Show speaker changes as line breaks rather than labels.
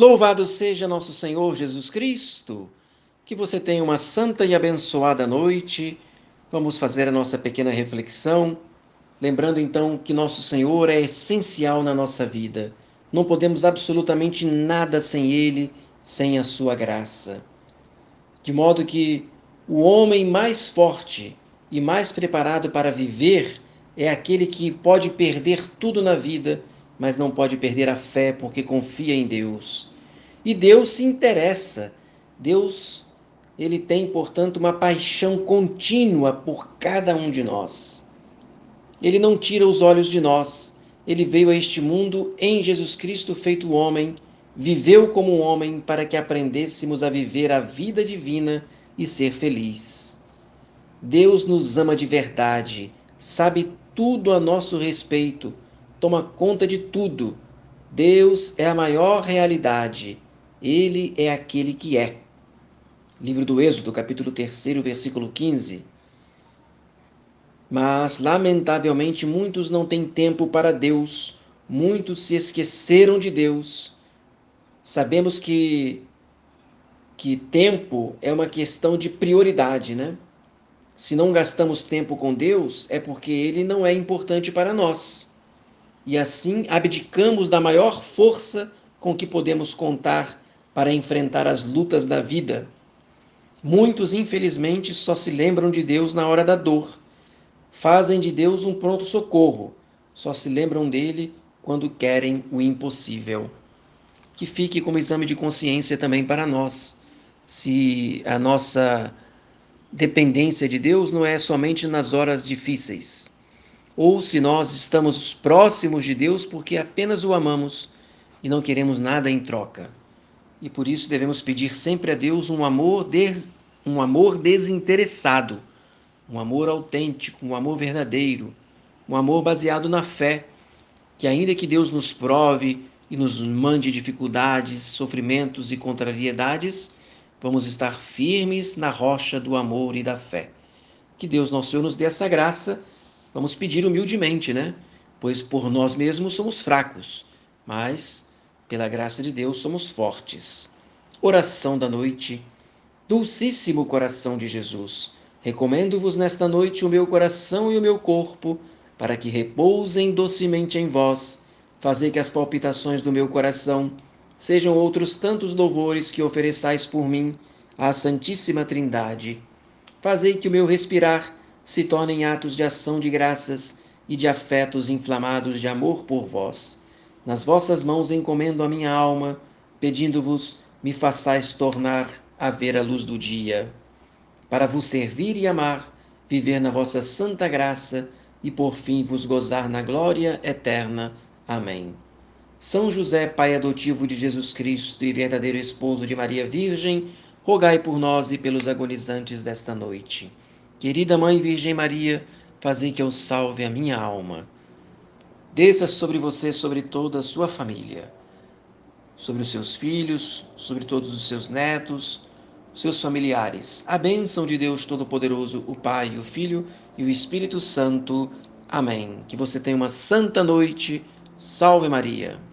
Louvado seja nosso Senhor Jesus Cristo. Que você tenha uma santa e abençoada noite. Vamos fazer a nossa pequena reflexão, lembrando então que nosso Senhor é essencial na nossa vida. Não podemos absolutamente nada sem Ele, sem a Sua graça. De modo que o homem mais forte e mais preparado para viver é aquele que pode perder tudo na vida, mas não pode perder a fé porque confia em Deus. E Deus se interessa. Deus, ele tem, portanto, uma paixão contínua por cada um de nós. Ele não tira os olhos de nós. Ele veio a este mundo em Jesus Cristo feito homem, viveu como homem para que aprendêssemos a viver a vida divina e ser feliz. Deus nos ama de verdade, sabe tudo a nosso respeito, toma conta de tudo. Deus é a maior realidade ele é aquele que é. Livro do Êxodo, capítulo 3, versículo 15. Mas, lamentavelmente, muitos não têm tempo para Deus, muitos se esqueceram de Deus. Sabemos que, que tempo é uma questão de prioridade, né? Se não gastamos tempo com Deus, é porque Ele não é importante para nós. E assim abdicamos da maior força com que podemos contar para enfrentar as lutas da vida. Muitos, infelizmente, só se lembram de Deus na hora da dor. Fazem de Deus um pronto-socorro. Só se lembram dele quando querem o impossível. Que fique como exame de consciência também para nós. Se a nossa dependência de Deus não é somente nas horas difíceis, ou se nós estamos próximos de Deus porque apenas o amamos e não queremos nada em troca e por isso devemos pedir sempre a Deus um amor, des, um amor desinteressado, um amor autêntico, um amor verdadeiro, um amor baseado na fé, que ainda que Deus nos prove e nos mande dificuldades, sofrimentos e contrariedades, vamos estar firmes na rocha do amor e da fé. Que Deus nosso Senhor nos dê essa graça, vamos pedir humildemente, né? Pois por nós mesmos somos fracos, mas pela graça de Deus, somos fortes. Oração da noite. Dulcíssimo coração de Jesus, recomendo-vos nesta noite o meu coração e o meu corpo, para que repousem docemente em vós. Fazei que as palpitações do meu coração sejam outros tantos louvores que ofereçais por mim à Santíssima Trindade. Fazei que o meu respirar se tornem atos de ação de graças e de afetos inflamados de amor por vós nas vossas mãos encomendo a minha alma, pedindo-vos, me façais tornar a ver a luz do dia, para vos servir e amar, viver na vossa santa graça e por fim vos gozar na glória eterna. Amém. São José, Pai adotivo de Jesus Cristo e verdadeiro esposo de Maria Virgem, rogai por nós e pelos agonizantes desta noite. Querida Mãe Virgem Maria, fazei que eu salve a minha alma desça sobre você, sobre toda a sua família, sobre os seus filhos, sobre todos os seus netos, seus familiares. A bênção de Deus Todo-Poderoso, o Pai, o Filho e o Espírito Santo. Amém. Que você tenha uma santa noite. Salve Maria.